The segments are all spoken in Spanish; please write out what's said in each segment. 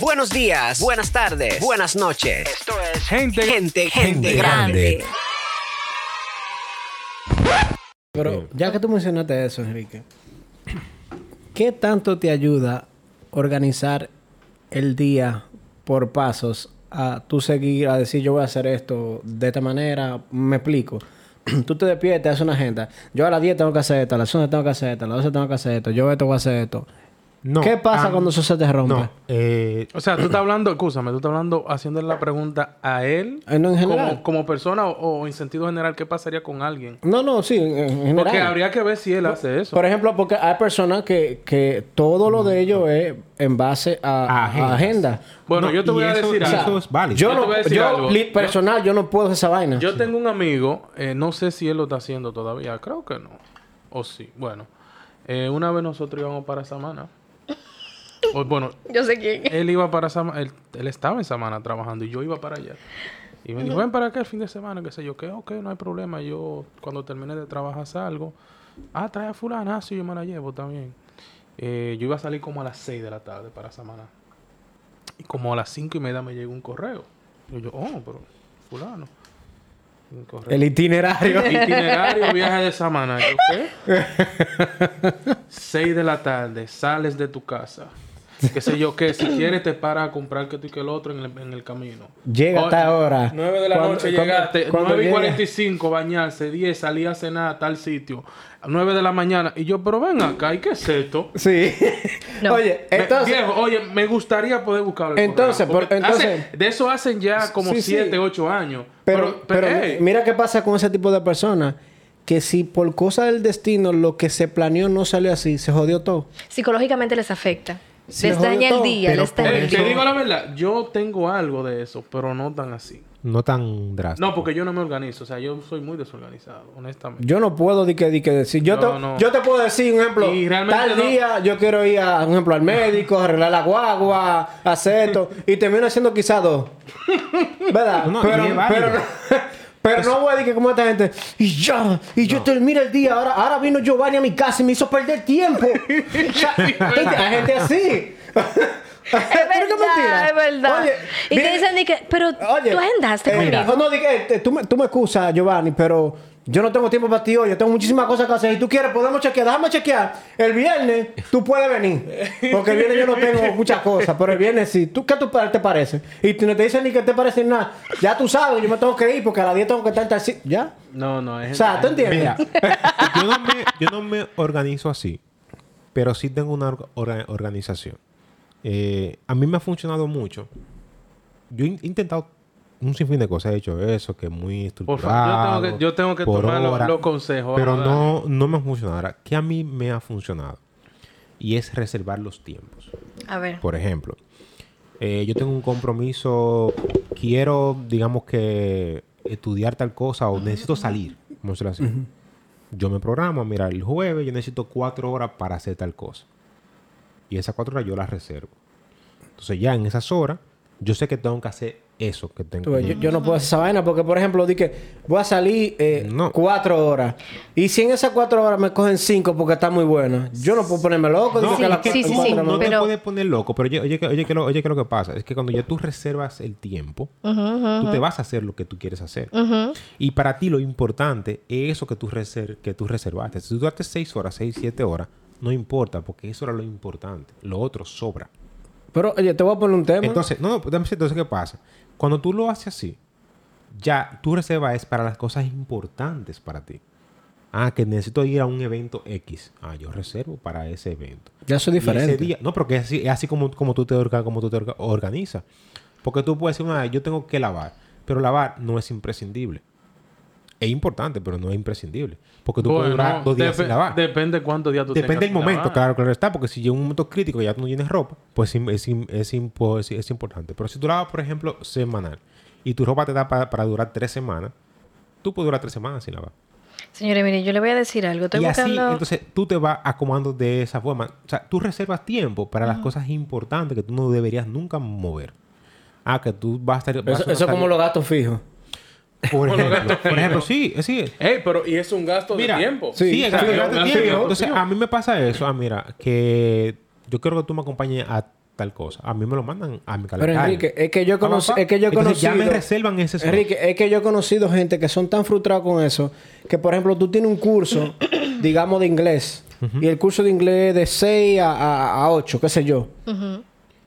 Buenos días, buenas tardes, buenas noches. Esto es Gente, Gente, gente, grande. Pero ya que tú mencionaste eso, Enrique, ¿qué tanto te ayuda organizar el día por pasos a tú seguir, a decir yo voy a hacer esto de esta manera? Me explico. tú te despiertas, haces una agenda. Yo a las 10 tengo que hacer esto, a las 11 tengo que hacer esto, a las 12 tengo que hacer esto, yo esto voy a hacer esto. No, ¿Qué pasa cuando eso se te rompe? No, eh, O sea, tú estás hablando, escúchame, tú estás hablando haciéndole la pregunta a él Eh, no, en general. como, como persona o, o en sentido general, ¿qué pasaría con alguien? No, no, sí, en, en general. Porque habría que ver si él hace eso. Por ejemplo, porque hay personas que, que todo lo de ellos es en base a, A a agendas. agenda. Bueno, no, yo te voy a decir algo. Eso es válido. Yo Yo te no, voy a decir yo, algo. li- Yo- personal, yo no puedo hacer esa vaina. Yo tengo un amigo, eh, no sé si él lo está haciendo todavía, creo que no. O sí. Bueno, eh, una vez nosotros íbamos para Samana. O, bueno, Yo sé quién. él iba para Samana, él, él estaba en Samana trabajando y yo iba para allá. Y me dijo, ven para acá el fin de semana, qué sé yo, que ok, no hay problema. Yo cuando termine de trabajar salgo. Ah, trae a fulana, ah, sí, yo me la llevo también. Eh, yo iba a salir como a las 6 de la tarde para Samana. Y como a las cinco y media me llegó un correo. Y yo, oh, pero fulano. Un correo. El itinerario. Itinerario, viaje de Samana. ¿qué? 6 de la tarde, sales de tu casa. Qué sé yo qué, si quieres te paras a comprar que tú y que el otro en el, en el camino. Llega hasta ahora. 9 de la Cuando- noche llegaste, cuando 9 y llega- 45 bañarse, 10 salí a cenar a tal sitio, 9 de la mañana. Y yo, pero ven acá, ¿y qué es esto? Sí. No. Oye, Me- entonces... viejo, oye, me gustaría poder buscarlo. Entonces, por- entonces- hace- de eso hacen ya como Sí, sí. 7, 8 años. Pero, pero, hey, mira qué pasa con ese tipo de personas. Que si por cosa del destino lo que se planeó no salió así, se jodió todo. Psicológicamente les afecta. Sí, les daña el día, pero les daña el te día. digo la verdad, yo tengo algo de eso, pero no tan así. No tan drástico. No, porque yo no me organizo. O sea, yo soy muy desorganizado, honestamente. Yo no puedo di que, di que decir. Yo, No, te, no. yo te puedo decir, un ejemplo, Y realmente tal no- día yo quiero ir, a, un ejemplo, al médico, arreglar la guagua, hacer esto, y termino haciendo quizás dos. ¿Verdad? No, no, pero, pero, pero no voy a decir que como esta gente, y ya, y yo termino el día, ahora, ahora vino Giovanni a mi casa y me hizo perder tiempo. Hay gente así. Es verdad, es verdad. Oye, y te dicen que, pero Oye, tú agendaste eh, conmigo. no, no, di que, eh, tú, me, tú me excusas, Giovanni, pero yo no tengo tiempo para ti hoy. Yo tengo muchísimas cosas que hacer. Si tú quieres, podemos chequear. Déjame chequear. El viernes tú puedes venir. Porque el viernes yo no tengo muchas cosas. Pero el viernes sí. ¿Tú, ¿Qué tú, te parece? Y tú no te dicen ni que te parece nada. Ya tú sabes, yo me tengo que ir porque a las 10 tengo que estar en tal sitio. ¿Ya? No, no, es O sea, ¿tú entiendes? Mira, yo no, me, yo no me organizo así, pero sí tengo una orga- orga- organización. Eh, a mí me ha funcionado mucho. Yo he in- intentado un sinfín de cosas. He hecho eso, que es muy Por estructurado. favor, yo tengo que, yo tengo que por tomar los, hora, los consejos. Pero no, no me ha funcionado. Ahora, ¿qué a mí me ha funcionado? Y es reservar los tiempos. A ver. Por ejemplo, eh, yo tengo un compromiso, quiero, digamos que, estudiar tal cosa o necesito salir, vamos a decirlo así. Yo me programo, mira, el jueves yo necesito cuatro horas para hacer tal cosa. Y esas cuatro horas yo las reservo. Entonces ya en esas horas, yo sé que tengo que hacer eso que tengo. Ves, Yo, yo no puedo hacer esa vaina porque, por ejemplo, di que voy a salir eh, No. cuatro horas. Y si en esas cuatro horas me cogen cinco porque está muy buena, yo no puedo ponerme loco. No, di que Sí, la- sí, sí, sí, no te puedes poner loco, pero oye, oye, que- oye, que lo, oye, que lo que pasa es que cuando ya tú reservas el tiempo, tú te vas a hacer lo que tú quieres hacer. Y para ti lo importante es eso que tú, reser- que tú reservaste. Si tú duraste seis horas, seis, siete horas, no importa, porque eso era lo importante. Lo otro sobra. Pero, oye, te voy a poner un tema. Entonces, no, entonces, ¿qué pasa? Cuando tú lo haces así, ya tu reserva es para las cosas importantes para ti. Ah, que necesito ir a un evento X. Ah, yo reservo para ese evento. ya eso es Y ese diferente. día- no, porque es así, es así como, como tú te, orga- como tú te orga- organizas. Porque tú puedes decir, una, yo tengo que lavar. Pero lavar no es imprescindible. Es importante, pero no es imprescindible. Porque tú puedes durar dos días sin lavar. Depende cuántos días tú Depende tengas del sin momento, lavar. claro, claro está. Porque si llega un momento crítico y ya tú no tienes ropa, pues es, es, es, es- es importante. Pero si tú lavas, por ejemplo, semanal y tu ropa te da pa- para durar tres semanas, tú puedes durar tres semanas sin lavar. Señores, mire, yo le voy a decir algo. Estoy y así, buscando... entonces tú te vas acomodando de esa forma. O sea, tú reservas tiempo para las cosas importantes que tú no deberías nunca mover. Ah, que tú vas a estar. vas Eso, a eso estar- como los gastos fijos. Por ejemplo, por ejemplo, sí, sí. Ey, pero y es un gasto Mira, de tiempo. Sí, Sí, de gasto de tiempo. tiempo. Entonces, a mí me pasa eso. Ah, mira, que yo quiero que tú me acompañes a tal cosa. A mí me lo mandan a mi Pero calendario. Enrique, es que yo conocí, es que yo he Entonces, conocido. ya me reservan ese. Enrique, es que yo he conocido gente que son tan frustrados con eso que, por ejemplo, tú tienes un curso, digamos, de inglés. Y el curso de inglés de 6 a, a, a 8, qué sé yo.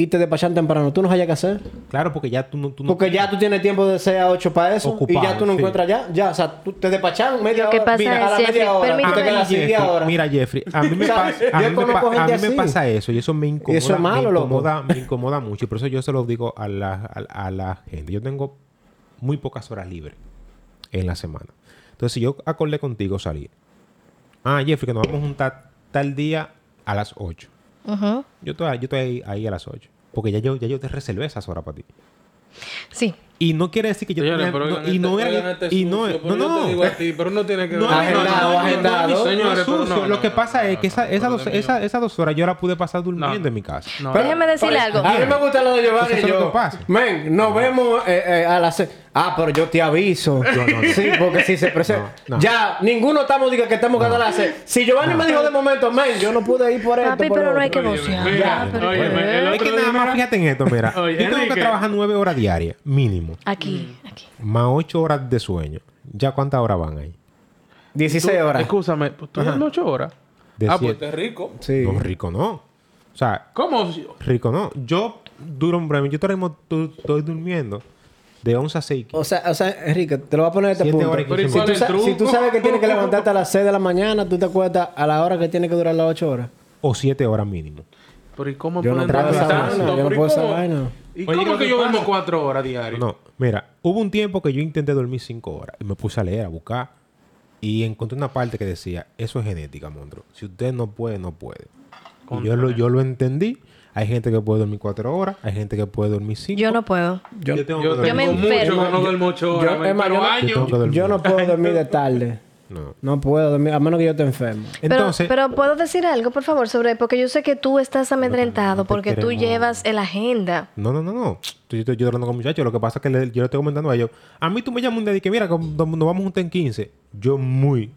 Y te despachan temprano. ¿Tú no hayas que hacer? Claro, porque ya tú no... Tú no Porque ya tú tienes tiempo de 6 a 8 para eso. y ya tú no sí. encuentras ya. Ya, o sea, tú te despachan media Lo que hora. pasa Mira, es, a la Jeffrey, media hora. Tú te permíteme- quedas así Jeffrey, 10 horas. Mira, Jeffrey, a mí me pasa, a Yo mí me, pa- a mí me pasa eso y eso me incomoda, Eso es malo, me loco. incomoda, me incomoda mucho y por eso yo se lo digo a la, a, a la gente. Yo tengo muy pocas horas libres en la semana. Entonces, si yo acordé contigo salir, ah, Jeffrey, que nos vamos a juntar tal día a las 8. Ujú. Yo estoy, yo estoy ahí, ahí a las 8. Porque ya yo, ya yo te reservé esas horas para ti. Sí. Y no quiere decir que yo Señores, tenga- pero no, y este- no oigan era este y no, sucio, no, no. te digo a ti, pero no tiene que No, ver. Agendado, no, no, agendado. no, no, Señores, sucio. no, Lo no, que no, pasa no, es que no, esa- no, esas no, dos, no, esa- no. esas dos horas yo la pude pasar durmiendo No. en mi casa. No, Déjame decirle algo. A mí me gusta lo de Giovanni Eso y yo. que pasa. Men, nos vemos eh, eh, a las seis. Ah, pero yo te aviso. No, no, no. Sí, porque si se presenta. No, no. Ya, ninguno estamos diga que estamos ganando a las seis. Si Giovanni me dijo de momento, men, yo no pude ir por esto. Papi, por pero lo no hay otro". que el Es que nada más fíjate en esto, mira. Oye, yo tengo que trabajar nueve horas diarias, mínimo. Aquí, aquí. Más ocho horas de sueño. ¿Ya cuántas horas van ahí? 16 horas. Escúchame, ¿tú duermes ocho horas? De ah, pues siete. estás rico. Sí. No, rico no. O sea, ¿Cómo? rico no. Yo duro un breve. Yo estoy durmiendo de 11 a 6. O sea, o sea, Enrique, te lo voy a poner a este Siete punto. horas y Pero ¿y Si tú, si tú sabes que tienes que levantarte a las 6 de la mañana, tú te acuestas a la hora que tiene que durar las 8 horas. O 7 horas mínimo. Pero ¿y cómo Yo no dormir esa vaina, yo no Pero ¿y puedo esa cómo? vaina. ¿Y Oye, cómo ¿qué que yo duermo cuatro horas diarias? No, mira, hubo un tiempo que yo intenté dormir 5 horas y me puse a leer, a buscar y encontré una parte que decía, eso es genética, monstruo. Si usted no puede, no puede. Y yo lo, yo lo entendí. Hay gente que puede dormir 4 horas, hay gente que puede dormir 5. Yo no puedo. Yo, Yo tengo Yo que Yo me mucho enfermo. que no duermo ocho horas. yo- yo no- años. Yo yo no puedo dormir de tarde. No. No puedo dormir, a menos que yo te enfermo. Pero, Entonces, pero puedo decir algo, por favor, sobre porque yo sé que tú estás amedrentado no porque tú queremos. llevas en la agenda. no, no, no, no. Yo estoy, yo hablando con muchachos. Lo que pasa es que le- yo le estoy comentando a ellos. A mí tú me llamas un día y que mira, que nos nos vamos juntos en 15. Yo muy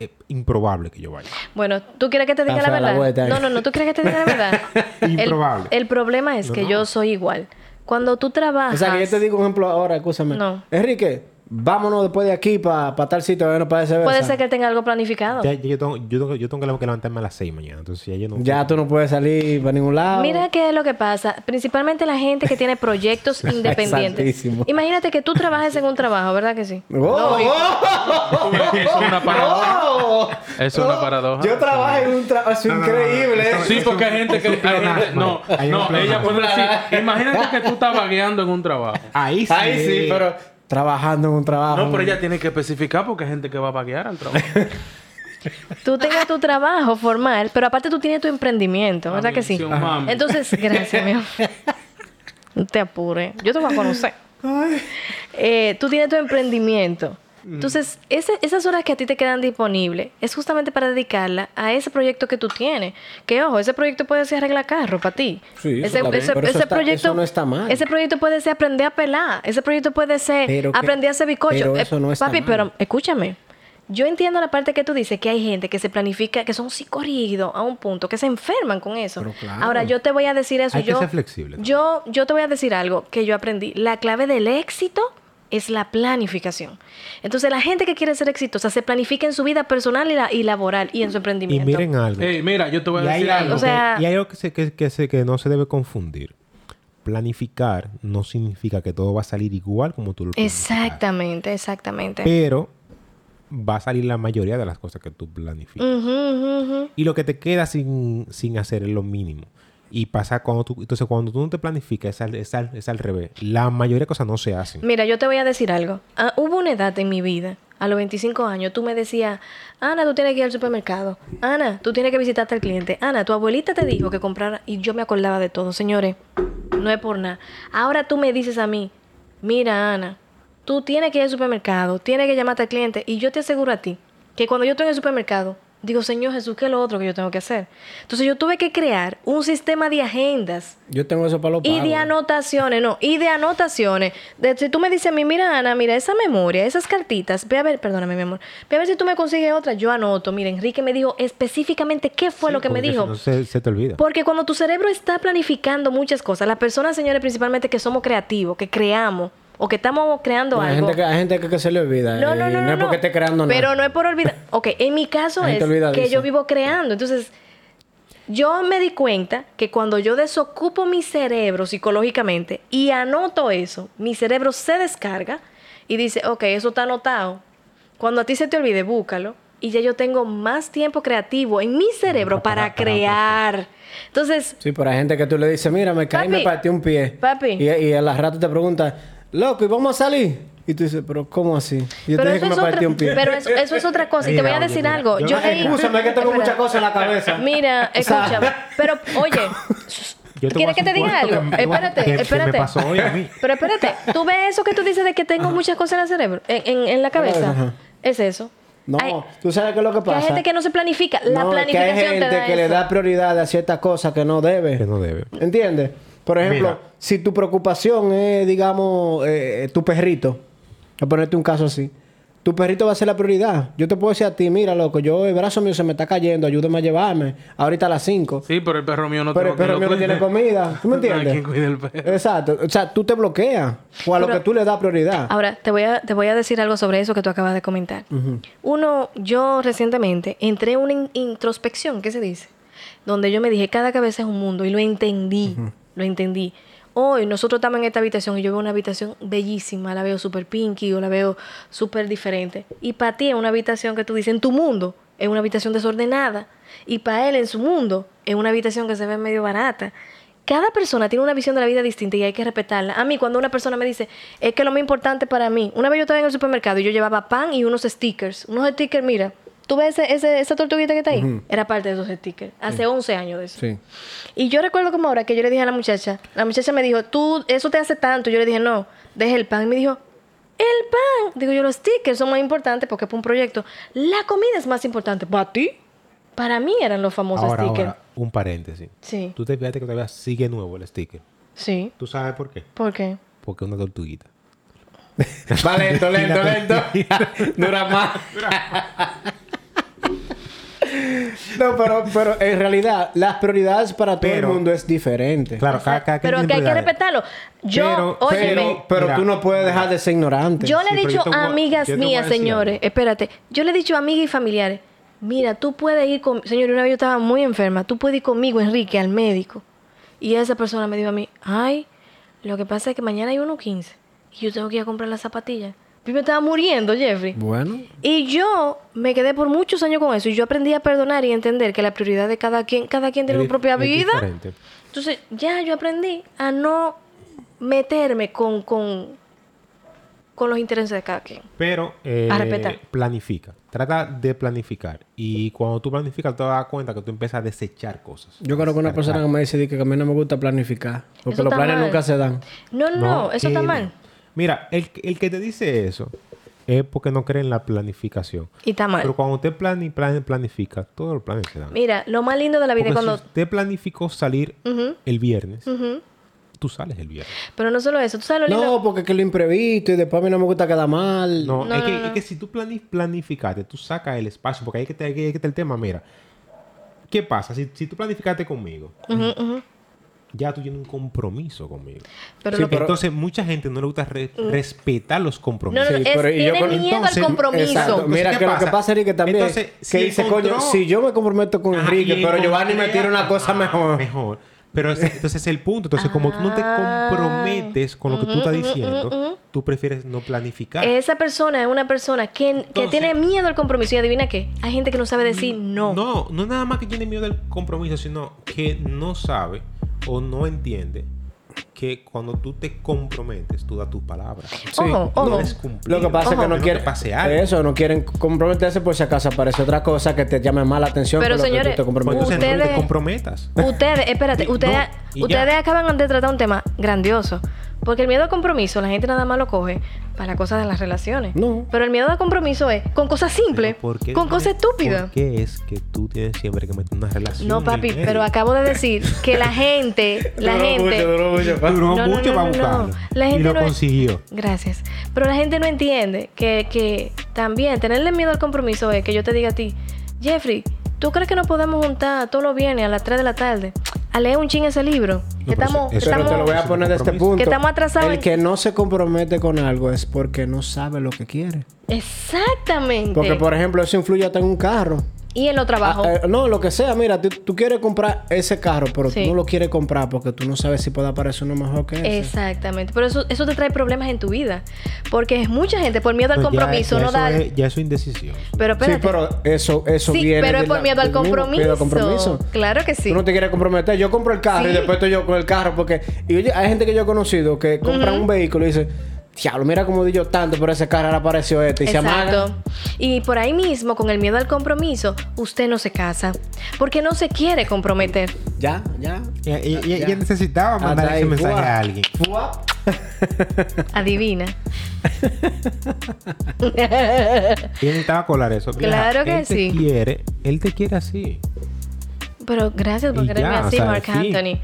eh, improbable que yo vaya. Bueno, ¿tú quieres que te diga la verdad? no, no, no, ¿tú quieres que te diga la verdad? El- Improbable. El, problema es No, que no. yo soy igual. Cuando tú trabajas... O sea, que yo te digo un ejemplo ahora, escúchame. No. Enrique, vámonos después de aquí para tal sitio, no para ese Puede ser que tenga algo planificado. Ya, yo, tengo, yo, tengo, yo tengo que levantarme a las 6 mañana. Entonces ya yo no. Ya tú no puedes salir para ningún lado. Mira qué es lo que pasa. Principalmente la gente que tiene proyectos independientes. Santísimo. Imagínate que tú trabajes en un trabajo, ¿verdad que sí? ¡Oh! Eso es una paradoja. ¡Oh! Eso es una paradoja. Yo trabajo en un trabajo, es increíble. Sí, porque hay gente que... hay gente- no, no, ella puede decir... Imagínate que tú estás vagueando en un trabajo. Ahí sí. Ahí sí, pero trabajando en un trabajo. No, pero ella tiene que especificar porque hay gente que va a vaguear al trabajo. Tú tengas tu trabajo formal, pero aparte tú tienes tu emprendimiento, ¿verdad que sí? Mami. Entonces, gracias, mi amor. No te apures. Yo te voy a conocer. Eh, tú tienes tu emprendimiento. Entonces, ese- esas horas que a ti te quedan disponibles es justamente para dedicarla a ese proyecto que tú tienes. Que ojo, ese proyecto puede ser arreglar carro para ti. Sí, eso ese, ese- Pero eso ese está- proyecto, eso no está mal. Ese proyecto puede ser aprender a pelar. Ese proyecto puede ser Pero que- aprender a hacer bizcocho. pero Eh, eso no está papi, mal. pero escúchame. Yo entiendo la parte que tú dices que hay gente que se planifica, que son psicorrígidos a un punto, que se enferman con eso. Pero claro. Ahora, yo te voy a decir eso. Hay que yo, ser flexible. Yo, yo te voy a decir algo que yo aprendí. La clave del éxito es la planificación. Entonces, la gente que quiere ser exitosa se planifica en su vida personal y, la- y laboral y en su Y emprendimiento. miren algo. Mira, yo te voy y a decir algo, algo. O sea- que, y hay algo que, se- que, que se- que no se debe confundir. Planificar no significa que todo va a salir igual como tú lo planificaste. Exactamente, exactamente. Pero va a salir la mayoría de las cosas que tú planificas. Y lo que te queda sin, sin hacer es lo mínimo. Y pasa cuando tú... Entonces, cuando tú no te planificas, es al, es es al revés. La mayoría de cosas no se hacen. Mira, yo te voy a decir algo. Ah, hubo una edad en mi vida, a los 25 años, tú me decías, Ana, tú tienes que ir al supermercado. Ana, tú tienes que visitarte al cliente. Ana, tu abuelita te dijo que comprara. Y yo me acordaba de todo. Señores, no es por nada. Ahora tú me dices a mí, mira, Ana, tú tienes que ir al supermercado, tienes que llamarte al cliente. Y yo te aseguro a ti que cuando yo estoy en el supermercado, digo, Señor Jesús, ¿qué es lo otro que yo tengo que hacer? Entonces yo tuve que crear un sistema de agendas Yo tengo eso para los y pagos. de anotaciones, no, y de anotaciones. De, si tú me dices a mí, mira, Ana, mira esa memoria, esas cartitas, ve a ver, perdóname, mi amor, ve a ver si tú me consigues otra, yo anoto. Mira, Enrique me dijo específicamente qué fue lo que me dijo. No se, se te olvida. Porque cuando tu cerebro está planificando muchas cosas, las personas, señores, principalmente que somos creativos, que creamos o que estamos creando algo. gente que, hay gente que, que se le olvida. No, no, no, no. es porque esté creando nada. Pero no es por olvidar. Ok, en mi caso es que yo vivo creando. Entonces, yo me di cuenta que cuando yo desocupo mi cerebro psicológicamente y anoto eso, mi cerebro se descarga y dice, ok, eso está anotado. Cuando a ti se te olvide, búscalo. Y ya yo tengo más tiempo creativo en mi cerebro Para- para, para- para crear. Entonces, Sí, pero hay gente que tú le dices, mira, me caí y me partí un pie. Papi. Y, y a la rato te pregunta, loco, ¿y vamos a salir? Y tú dices, pero ¿cómo así? Y yo te dije que me partí otra, un pie. pero eso, eso es otra cosa. Y te voy a decir mira, algo. yo- Yo Escúchame, que tengo muchas cosas en la cabeza. Mira, escúchame. Pero, oye, ¿quieres que te diga algo? que- Espérate, que- que espérate. me pasó hoy a mí. Pero espérate, ¿tú ves eso que tú dices de que tengo muchas cosas en el cerebro? En, en- en la cabeza. Ajá. Es eso. No, Hay- tú sabes qué es lo que que pasa. hay gente que no se planifica. La No, que planificación hay gente te da que le da prioridad a ciertas cosas que no debe. Que no debe. ¿Entiendes? Por ejemplo, Mira. si tu preocupación es, digamos, eh, tu perrito, a ponerte un caso así, tu perrito va a ser la prioridad. Yo te puedo decir a ti, mira, loco, yo el brazo mío se me está cayendo, ayúdame a llevarme. Ahorita a las 5. Sí, pero el perro mío no Pero el perro mío no tiene comida. ¿Tú me entiendes? cuide el perro. Exacto. O sea, tú te bloqueas. O a lo que tú le das prioridad. Ahora, te voy, a, te voy a decir algo sobre eso que tú acabas de comentar. Uno, yo recientemente entré en una in- introspección, ¿qué se dice? Donde yo me dije, cada cabeza es un mundo y lo entendí, lo entendí. Hoy nosotros estamos en esta habitación y yo veo una habitación bellísima, la veo súper pinky o la veo súper diferente. Y para ti es una habitación que tú dices, en tu mundo, es una habitación desordenada. Y para él, en su mundo, es una habitación que se ve medio barata. Cada persona tiene una visión de la vida distinta y hay que respetarla. A mí, cuando una persona me dice, es que lo más importante para mí, una vez yo estaba en el supermercado y yo llevaba pan y unos stickers. Unos stickers, mira, ¿tú ves ese, ese- esa tortuguita que está ahí? Era parte de esos stickers. Hace 11 años de eso. Sí. Y yo recuerdo como ahora que yo le dije a la muchacha, la muchacha me dijo, tú, eso te hace tanto. Yo le dije, no, deje el pan. Y me dijo, el pan. Digo yo, los stickers son más importantes porque es para un proyecto. La comida es más importante. ¿Para ti? Para mí eran los famosos Ahora, stickers. ahora, un paréntesis. Sí, Tú te fíjate que todavía sigue nuevo el sticker. sí. ¿Tú sabes por qué? ¿Por qué? Porque es una tortuguita. Va lento, lento, lento. Dura más. no, pero, pero en realidad, las prioridades para todo Pero- el mundo es diferente. Claro, cada, cada quien Pero que hay que respetarlo. Yo, Pero- óyeme, Pero, pero Mira, tú no puedes dejar de ser ignorante. yo le he dicho a amigas mías, señores, espérate, yo le he dicho a amigas y familiares, mira, tú puedes ir con, señor, una vez yo estaba muy enferma, tú puedes ir conmigo, Enrique, al médico. Y esa persona me dijo a mí, ay, lo que pasa es que mañana hay 1.15 y yo tengo que ir a comprar las zapatillas. Yo me estaba muriendo, Jeffrey. Bueno, Y yo me quedé por muchos años con eso y yo aprendí a perdonar y entender que la prioridad de cada quien, cada quien tiene Es su propia vida. diferente. Entonces, ya yo aprendí a no meterme con, con, con los intereses de cada quien. Pero eh, A respetar. planifica. Trata de planificar. Y cuando tú planificas, te das cuenta que tú empiezas a desechar cosas. yo conozco una Descartar. persona que me dice di que a mí no me gusta planificar. Porque Eso los planes mal. nunca se dan. No, no, no, eso está que mal. Mira, el, el que te dice eso es porque no cree en la planificación. Y está mal. Pero cuando usted plani- plan- planifica, todos los planes se dan. Mira, lo más lindo de la vida Porque es cuando... si usted planificó salir el viernes, tú sales el viernes. Pero no solo eso, tú sabes lo lindo... No, porque es que lo imprevisto y después a mí no me gusta quedar mal. No, No, es, no, que, no. es que si tú plani- planificaste, tú sacas el espacio, porque ahí es que, es que está el tema, mira. ¿Qué pasa? Si, si tú planificaste conmigo. Ya tú tienes un compromiso conmigo. Pero Sí, lo que- pero- Entonces, mucha gente no le gusta re- respetar los No, compromisos. no, Sí, es, pero y yo tiene con- miedo entonces, al compromiso. Exacto. Mira ¿qué que lo que pasa? pasa es que también Entonces, que si dice, coño, si yo me comprometo con Enrique, pero Giovanni me tira una cosa Ah, mejor. Mejor. Pero entonces es el punto. Entonces, como tú no te Ah. comprometes con lo que tú estás diciendo, ujú. tú prefieres no planificar. Esa persona es una persona que, que tiene miedo al compromiso. Y adivina qué, hay gente que no sabe decir no. No, no nada más que tiene miedo del compromiso, sino que no sabe o no entiende que cuando tú te comprometes, tú das tu palabra. Ojo, No ojo. debes cumplir. Lo que pasa es que no quieren pase algo. eso, no quieren comprometerse por si acaso aparece otra cosa que te llame más la atención Pero, que lo que señores, tú te comprometes. entonces no te Ustedes- comprometas. Ustedes, espérate, Sí, ustedes, no, ustedes acaban de tratar un tema grandioso. Porque el miedo al compromiso, la gente nada más lo coge para las cosas de las relaciones. No. Pero el miedo al compromiso es con cosas simples, Pero ¿por qué con no cosas es- estúpidas. ¿Por qué es que tú tienes siempre que meter una relación? No, papi, pero acabo de decir que la gente, la Duró gente... mucho, duró mucho, pa. Duró No, no, mucho no, para no, buscarlo. no. La y gente lo no es- consiguió. Gracias. Pero la gente no entiende que, que también tenerle miedo al compromiso es que yo te diga a ti, Jeffrey, ¿tú crees que nos podemos juntar todos los viernes a las 3 de la tarde a leer un ching ese libro? No, que pero estamos, eso- Pero estamos- te lo voy a poner de este punto. Que estamos atrasados El que no se compromete con algo es porque no sabe lo que quiere. Exactamente. Porque, por ejemplo, eso influye hasta en un carro. Y en los trabajos. Ah, eh, no, lo que sea, mira, tú, tú quieres comprar ese carro, pero Sí. tú no lo quieres comprar porque tú no sabes si puede aparecer uno mejor que ese. Exactamente. Pero eso, eso te trae problemas en tu vida. Porque es mucha gente por miedo al compromiso ya no da... es- ya eso es indecisión. Pero Sí, espérate. pero eso, eso Sí, viene. pero es por la- miedo al mismo compromiso. miedo al compromiso. Claro que sí. Tú no te quieres comprometer. Yo compro el carro y Sí. después estoy yo con el carro porque... Y oye, hay gente que yo he conocido que compran un vehículo y dice... Diablo, mira cómo di yo tanto por ese carro, ahora apareció este. Y se amaga. Exacto. Y por ahí mismo, con el miedo al compromiso, usted no se casa. Porque no se quiere comprometer. Ya, ya. Ya, ya- ya- Ya. ya necesitaba mandar ahí, ese mensaje fuá. a alguien. Fuap. Adivina. Y necesitaba colar eso. Mira, Claro que él te sí. quiere, él te quiere así. Pero gracias por Y quererme o así, sea, Mark sí. Anthony.